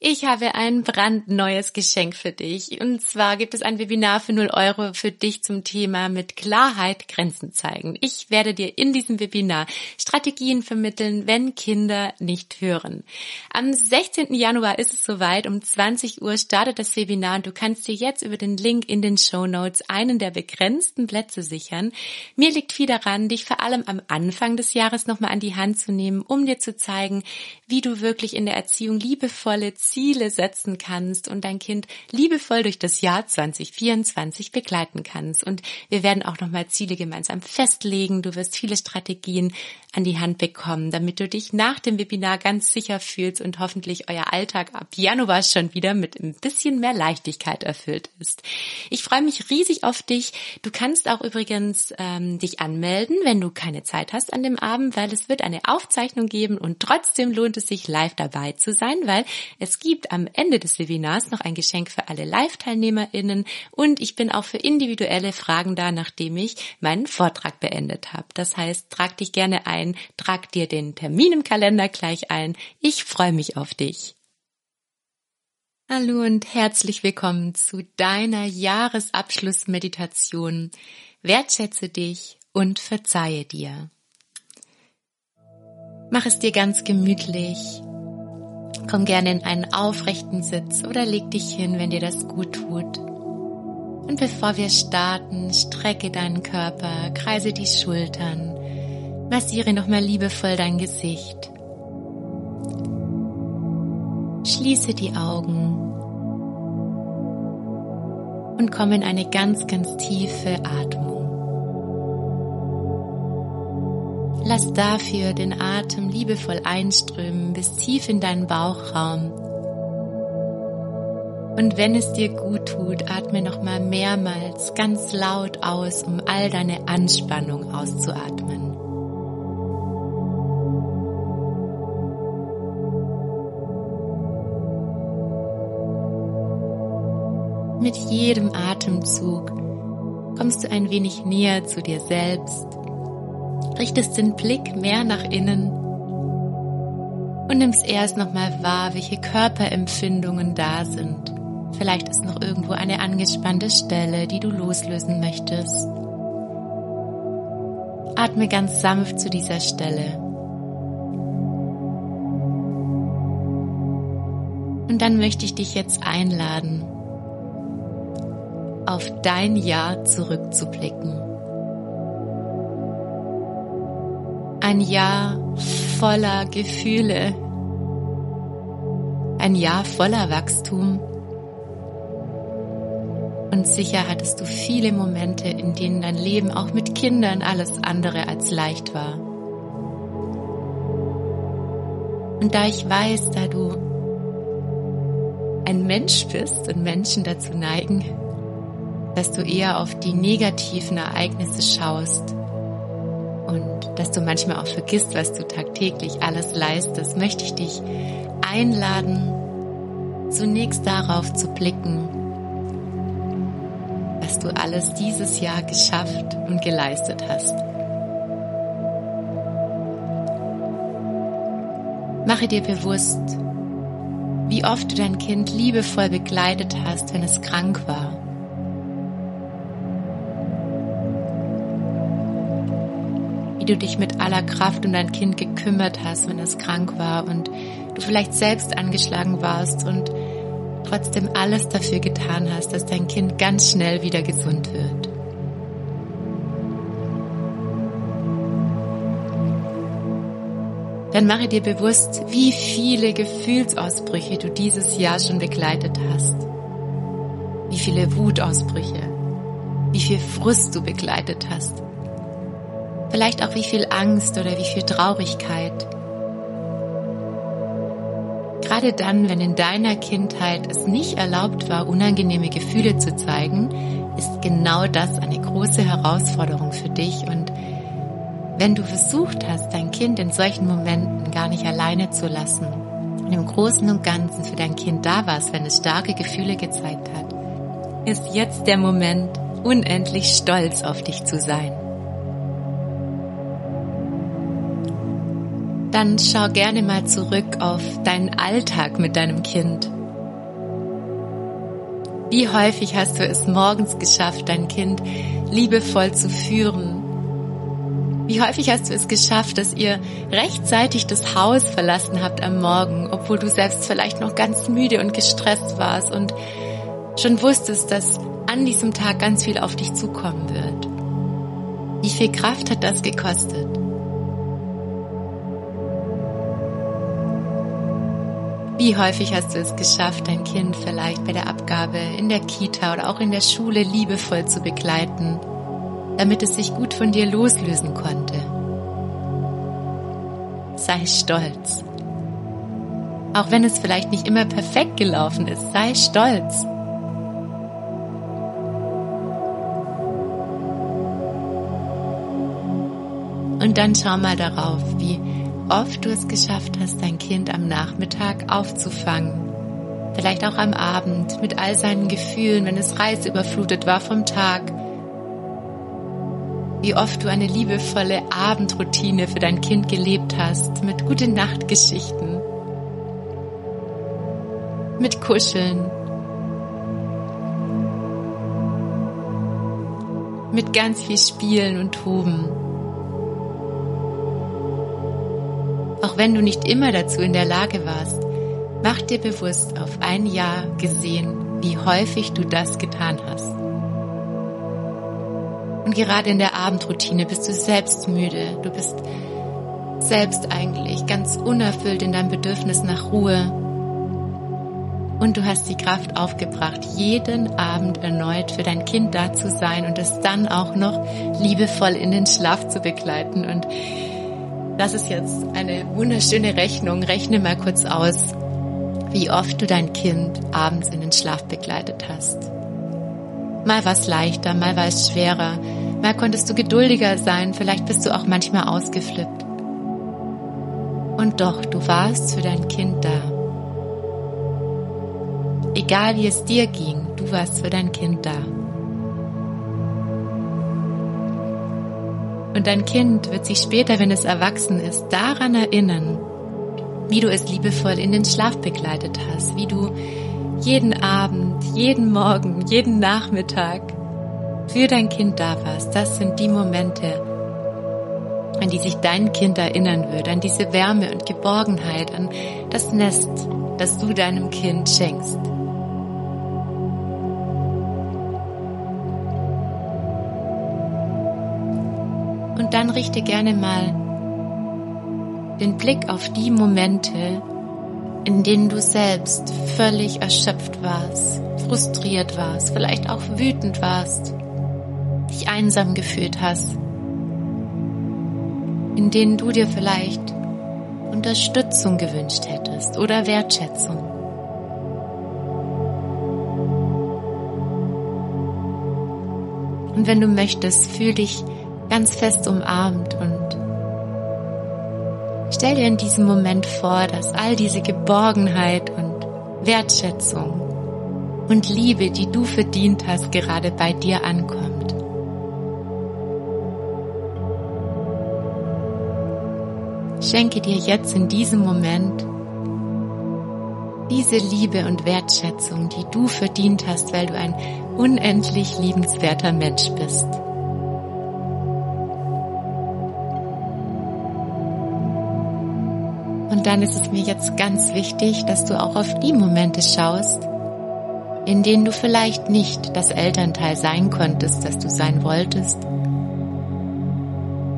Ich habe ein brandneues Geschenk für dich. Und zwar gibt es ein Webinar für 0 Euro für dich zum Thema mit Klarheit Grenzen zeigen. Ich werde dir in diesem Webinar Strategien vermitteln, wenn Kinder nicht hören. Am 16. Januar ist es soweit. Um 20 Uhr startet das Webinar und du kannst dir jetzt über den Link in den Show Notes einen der begrenzten Plätze sichern. Mir liegt viel daran, dich vor allem am Anfang des Jahres nochmal an die Hand zu nehmen, um dir zu zeigen, wie du wirklich in der Erziehung liebevolle Ziele setzen kannst und dein Kind liebevoll durch das Jahr 2024 begleiten kannst. Und wir werden auch nochmal Ziele gemeinsam festlegen. Du wirst viele Strategien an die Hand bekommen, damit du dich nach dem Webinar ganz sicher fühlst und hoffentlich euer Alltag ab Januar schon wieder mit ein bisschen mehr Leichtigkeit erfüllt ist. Ich freue mich riesig auf dich. Du kannst auch übrigens ähm, dich anmelden, wenn du keine Zeit hast an dem Abend, weil es wird eine Aufzeichnung geben und trotzdem lohnt es sich live dabei zu sein, weil es gibt am Ende des Webinars noch ein Geschenk für alle Live-TeilnehmerInnen und ich bin auch für individuelle Fragen da, nachdem ich meinen Vortrag beendet habe. Das heißt, trag dich gerne ein, trag dir den Termin im Kalender gleich ein. Ich freue mich auf dich. Hallo und herzlich willkommen zu deiner Jahresabschlussmeditation. Wertschätze dich und verzeihe dir. Mach es dir ganz gemütlich Komm gerne in einen aufrechten Sitz oder leg dich hin, wenn dir das gut tut. Und bevor wir starten, strecke deinen Körper, kreise die Schultern, massiere nochmal liebevoll dein Gesicht. Schließe die Augen und komm in eine ganz, ganz tiefe Atmung. Lass dafür den Atem liebevoll einströmen bis tief in deinen Bauchraum. Und wenn es dir gut tut, atme nochmal mehrmals ganz laut aus, um all deine Anspannung auszuatmen. Mit jedem Atemzug kommst du ein wenig näher zu dir selbst richtest den Blick mehr nach innen und nimmst erst nochmal wahr, welche Körperempfindungen da sind. Vielleicht ist noch irgendwo eine angespannte Stelle, die du loslösen möchtest. Atme ganz sanft zu dieser Stelle. Und dann möchte ich dich jetzt einladen, auf dein Jahr zurückzublicken. Ein Jahr voller Gefühle. Ein Jahr voller Wachstum. Und sicher hattest du viele Momente, in denen dein Leben auch mit Kindern alles andere als leicht war. Und da ich weiß, da du ein Mensch bist und Menschen dazu neigen, dass du eher auf die negativen Ereignisse schaust und dass du manchmal auch vergisst, was du tagtäglich alles leistest, möchte ich dich einladen, zunächst darauf zu blicken, was du alles dieses Jahr geschafft und geleistet hast. Mache dir bewusst, wie oft du dein Kind liebevoll begleitet hast, wenn es krank war wie du dich mit aller Kraft um dein Kind gekümmert hast, wenn es krank war und du vielleicht selbst angeschlagen warst und trotzdem alles dafür getan hast, dass dein Kind ganz schnell wieder gesund wird. dann mache dir bewusst, wie viele Gefühlsausbrüche du dieses Jahr schon begleitet hast. Wie viele Wutausbrüche, wie viel Frust du begleitet hast. Vielleicht auch wie viel Angst oder wie viel Traurigkeit. Gerade dann, wenn in deiner Kindheit es nicht erlaubt war, unangenehme Gefühle zu zeigen, ist genau das eine große Herausforderung für dich und wenn du versucht hast, dein Kind in solchen Momenten gar nicht alleine zu lassen und im Großen und Ganzen für dein Kind da warst, wenn es starke Gefühle gezeigt hat, ist jetzt der Moment, unendlich stolz auf dich zu sein. Dann schau gerne mal zurück auf deinen Alltag mit deinem Kind. Wie häufig hast du es morgens geschafft, dein Kind liebevoll zu führen, wie häufig hast du es geschafft, dass ihr rechtzeitig das Haus verlassen habt am Morgen, obwohl du selbst vielleicht noch ganz müde und gestresst warst und schon wusstest, dass an diesem Tag ganz viel auf dich zukommen wird? Wie viel Kraft hat das gekostet? Wie häufig hast du es geschafft, dein Kind vielleicht bei der Abgabe in der Kita oder auch in der Schule liebevoll zu begleiten? damit es sich gut von dir loslösen konnte. Sei stolz. Auch wenn es vielleicht nicht immer perfekt gelaufen ist, sei stolz. Und dann schau mal darauf, wie oft du es geschafft hast, dein Kind am Nachmittag aufzufangen. Vielleicht auch am Abend mit all seinen Gefühlen, wenn es reisüberflutet war vom Tag wie oft du eine liebevolle Abendroutine für dein Kind gelebt hast, mit gute Nachtgeschichten, mit Kuscheln, mit ganz viel Spielen und Toben. Auch wenn du nicht immer dazu in der Lage warst, mach dir bewusst auf ein Jahr gesehen, wie häufig du das getan hast. Und gerade in der Abendroutine bist du selbst müde. Du bist selbst eigentlich ganz unerfüllt in deinem Bedürfnis nach Ruhe. Und du hast die Kraft aufgebracht, jeden Abend erneut für dein Kind da zu sein und es dann auch noch liebevoll in den Schlaf zu begleiten. Und das ist jetzt eine wunderschöne Rechnung. Rechne mal kurz aus, wie oft du dein Kind abends in den Schlaf begleitet hast. Mal war es leichter, mal war es schwerer, mal konntest du geduldiger sein, vielleicht bist du auch manchmal ausgeflippt. Und doch, du warst für dein Kind da. Egal wie es dir ging, du warst für dein Kind da. Und dein Kind wird sich später, wenn es erwachsen ist, daran erinnern, wie du es liebevoll in den Schlaf begleitet hast, wie du jeden Abend, jeden Morgen, jeden Nachmittag für dein Kind da warst. Das sind die Momente, an die sich dein Kind erinnern wird, an diese Wärme und Geborgenheit, an das Nest, das du deinem Kind schenkst. Dann richte gerne mal den Blick auf die Momente, in denen du selbst völlig erschöpft warst, frustriert warst, vielleicht auch wütend warst, dich einsam gefühlt hast, in denen du dir vielleicht Unterstützung gewünscht hättest oder Wertschätzung. Und wenn du möchtest, fühl dich ganz fest umarmt und Stell dir in diesem Moment vor, dass all diese Geborgenheit und Wertschätzung und Liebe, die du verdient hast, gerade bei dir ankommt. Schenke dir jetzt in diesem Moment diese Liebe und Wertschätzung, die du verdient hast, weil du ein unendlich liebenswerter Mensch bist. Und dann ist es mir jetzt ganz wichtig, dass du auch auf die Momente schaust, in denen du vielleicht nicht das Elternteil sein konntest, das du sein wolltest.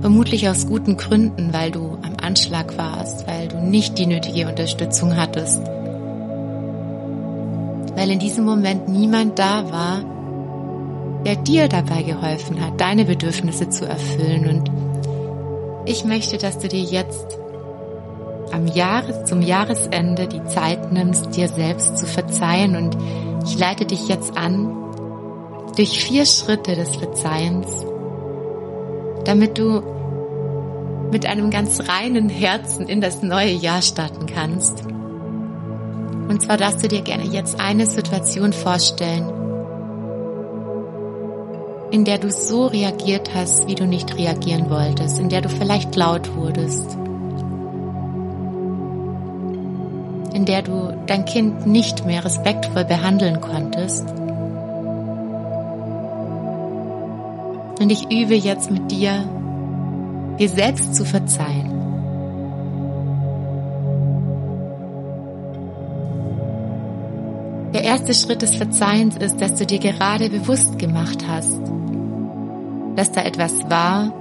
Vermutlich aus guten Gründen, weil du am Anschlag warst, weil du nicht die nötige Unterstützung hattest. Weil in diesem Moment niemand da war, der dir dabei geholfen hat, deine Bedürfnisse zu erfüllen. Und ich möchte, dass du dir jetzt am Jahres, zum Jahresende die Zeit nimmst, dir selbst zu verzeihen. Und ich leite dich jetzt an durch vier Schritte des Verzeihens, damit du mit einem ganz reinen Herzen in das neue Jahr starten kannst. Und zwar darfst du dir gerne jetzt eine Situation vorstellen, in der du so reagiert hast, wie du nicht reagieren wolltest, in der du vielleicht laut wurdest, in der du dein Kind nicht mehr respektvoll behandeln konntest. Und ich übe jetzt mit dir, dir selbst zu verzeihen. Der erste Schritt des Verzeihens ist, dass du dir gerade bewusst gemacht hast, dass da etwas war,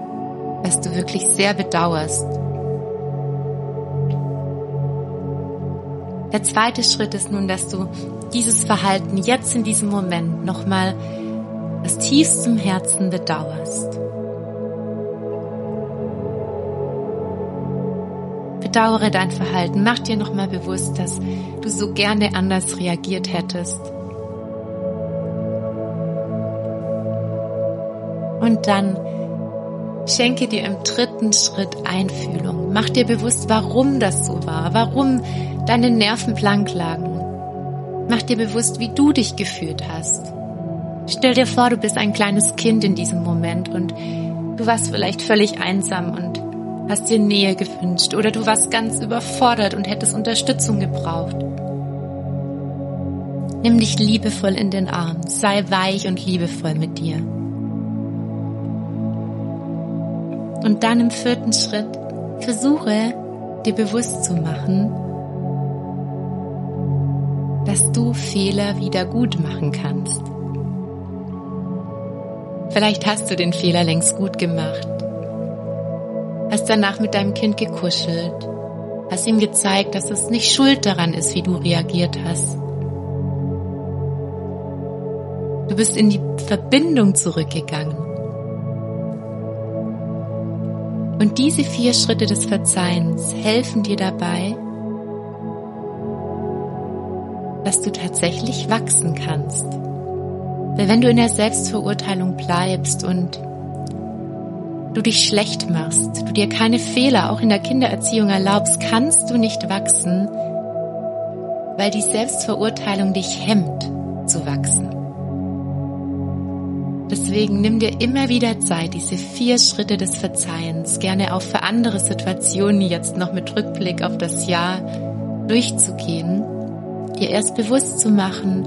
was du wirklich sehr bedauerst. Der zweite Schritt ist nun, dass du dieses Verhalten jetzt in diesem Moment nochmal aus tiefstem Herzen bedauerst. Bedauere dein Verhalten, mach dir nochmal bewusst, dass du so gerne anders reagiert hättest. Und dann schenke dir im dritten Schritt Einfühlung. Mach dir bewusst, warum das so war, warum deine Nerven blank lagen. Mach dir bewusst, wie du dich gefühlt hast. Stell dir vor, du bist ein kleines Kind in diesem Moment und du warst vielleicht völlig einsam und hast dir Nähe gewünscht oder du warst ganz überfordert und hättest Unterstützung gebraucht. Nimm dich liebevoll in den Arm, sei weich und liebevoll mit dir. Und dann im vierten Schritt versuche dir bewusst zu machen, dass du Fehler wieder gut machen kannst. Vielleicht hast du den Fehler längst gut gemacht. Hast danach mit deinem Kind gekuschelt. Hast ihm gezeigt, dass es nicht schuld daran ist, wie du reagiert hast. Du bist in die Verbindung zurückgegangen. Und diese vier Schritte des Verzeihens helfen dir dabei, dass du tatsächlich wachsen kannst. Weil wenn du in der Selbstverurteilung bleibst und du dich schlecht machst, du dir keine Fehler auch in der Kindererziehung erlaubst, kannst du nicht wachsen, weil die Selbstverurteilung dich hemmt zu wachsen. Deswegen nimm dir immer wieder Zeit, diese vier Schritte des Verzeihens, gerne auch für andere Situationen jetzt noch mit Rückblick auf das Jahr durchzugehen, dir erst bewusst zu machen,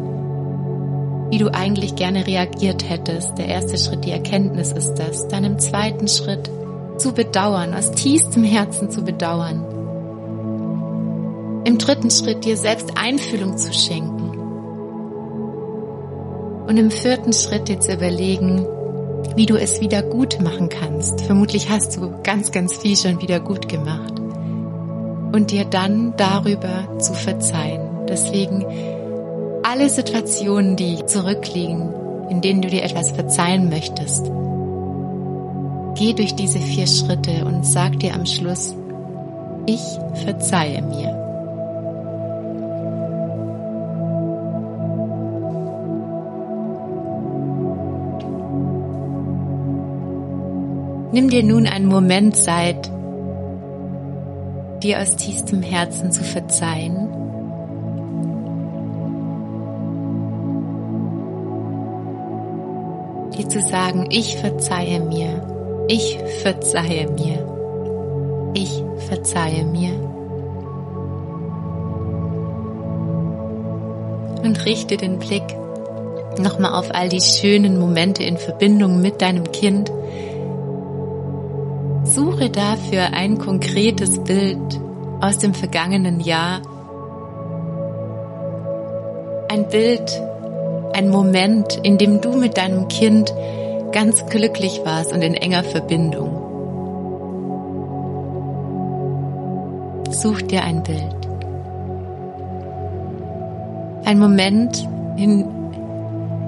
wie du eigentlich gerne reagiert hättest. Der erste Schritt, die Erkenntnis ist das. Dann im zweiten Schritt zu bedauern, aus tiefstem Herzen zu bedauern. Im dritten Schritt dir selbst Einfühlung zu schenken und im vierten Schritt jetzt überlegen, wie du es wieder gut machen kannst. Vermutlich hast du ganz, ganz viel schon wieder gut gemacht. Und dir dann darüber zu verzeihen. Deswegen alle Situationen, die zurückliegen, in denen du dir etwas verzeihen möchtest, geh durch diese vier Schritte und sag dir am Schluss, ich verzeihe mir. Nimm dir nun einen Moment Zeit, dir aus tiefstem Herzen zu verzeihen. Dir zu sagen, ich verzeihe mir, ich verzeihe mir, ich verzeihe mir. Und richte den Blick nochmal auf all die schönen Momente in Verbindung mit deinem Kind, Suche dafür ein konkretes Bild aus dem vergangenen Jahr. Ein Bild, ein Moment, in dem du mit deinem Kind ganz glücklich warst und in enger Verbindung. Such dir ein Bild. Ein Moment, in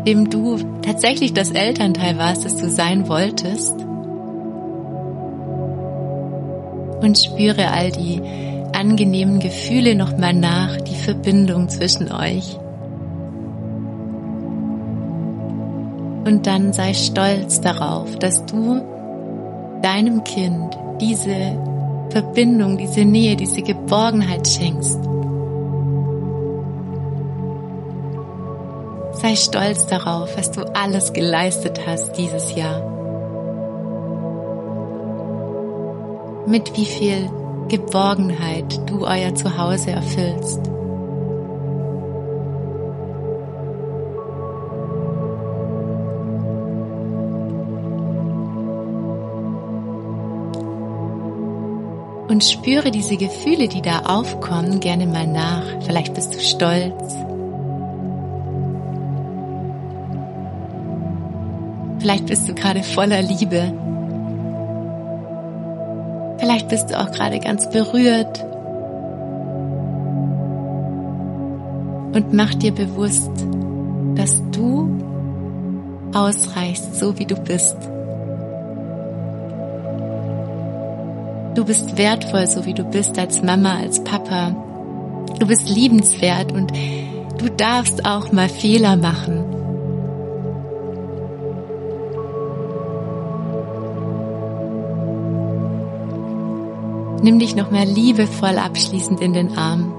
dem du tatsächlich das Elternteil warst, das du sein wolltest. Und spüre all die angenehmen Gefühle nochmal nach, die Verbindung zwischen euch. Und dann sei stolz darauf, dass du deinem Kind diese Verbindung, diese Nähe, diese Geborgenheit schenkst. Sei stolz darauf, was du alles geleistet hast dieses Jahr. Mit wie viel Geborgenheit du euer Zuhause erfüllst. Und spüre diese Gefühle, die da aufkommen, gerne mal nach. Vielleicht bist du stolz. Vielleicht bist du gerade voller Liebe. Vielleicht bist du auch gerade ganz berührt. Und mach dir bewusst, dass du ausreichst, so wie du bist. Du bist wertvoll, so wie du bist als Mama, als Papa. Du bist liebenswert und du darfst auch mal Fehler machen. Nimm dich noch mal liebevoll abschließend in den Arm.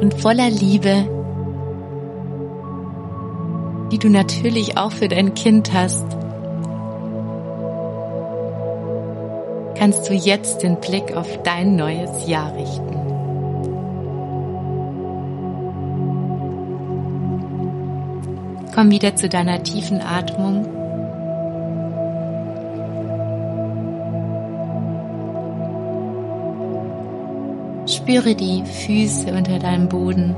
Und voller Liebe die du natürlich auch für dein Kind hast, kannst du jetzt den Blick auf dein neues Jahr richten. Komm wieder zu deiner tiefen Atmung. Spüre die Füße unter deinem Boden.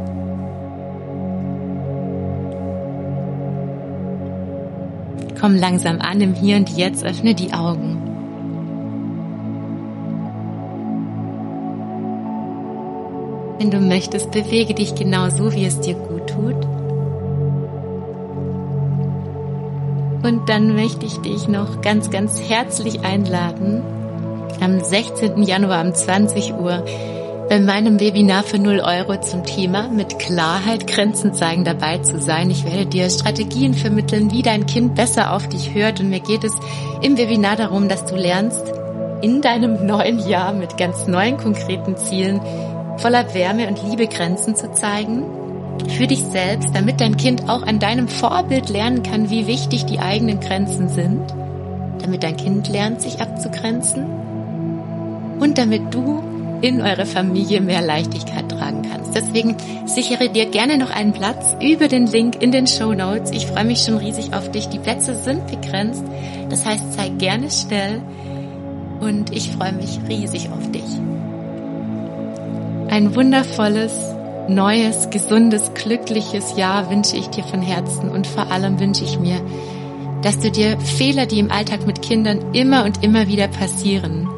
Komm langsam an im Hier und Jetzt, öffne die Augen. Wenn du möchtest, bewege dich genau so, wie es dir gut tut. Und dann möchte ich dich noch ganz, ganz herzlich einladen, am 16. Januar um 20 Uhr bei meinem Webinar für 0 Euro zum Thema mit Klarheit Grenzen zeigen dabei zu sein. Ich werde dir Strategien vermitteln, wie dein Kind besser auf dich hört. Und mir geht es im Webinar darum, dass du lernst, in deinem neuen Jahr mit ganz neuen konkreten Zielen voller Wärme und Liebe Grenzen zu zeigen. Für dich selbst, damit dein Kind auch an deinem Vorbild lernen kann, wie wichtig die eigenen Grenzen sind. Damit dein Kind lernt, sich abzugrenzen. Und damit du in eure Familie mehr Leichtigkeit tragen kannst. Deswegen sichere dir gerne noch einen Platz über den Link in den Show Notes. Ich freue mich schon riesig auf dich. Die Plätze sind begrenzt. Das heißt, sei gerne schnell und ich freue mich riesig auf dich. Ein wundervolles, neues, gesundes, glückliches Jahr wünsche ich dir von Herzen und vor allem wünsche ich mir, dass du dir Fehler, die im Alltag mit Kindern immer und immer wieder passieren,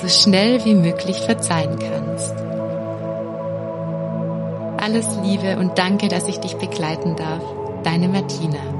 so schnell wie möglich verzeihen kannst. Alles Liebe und danke, dass ich dich begleiten darf. Deine Martina.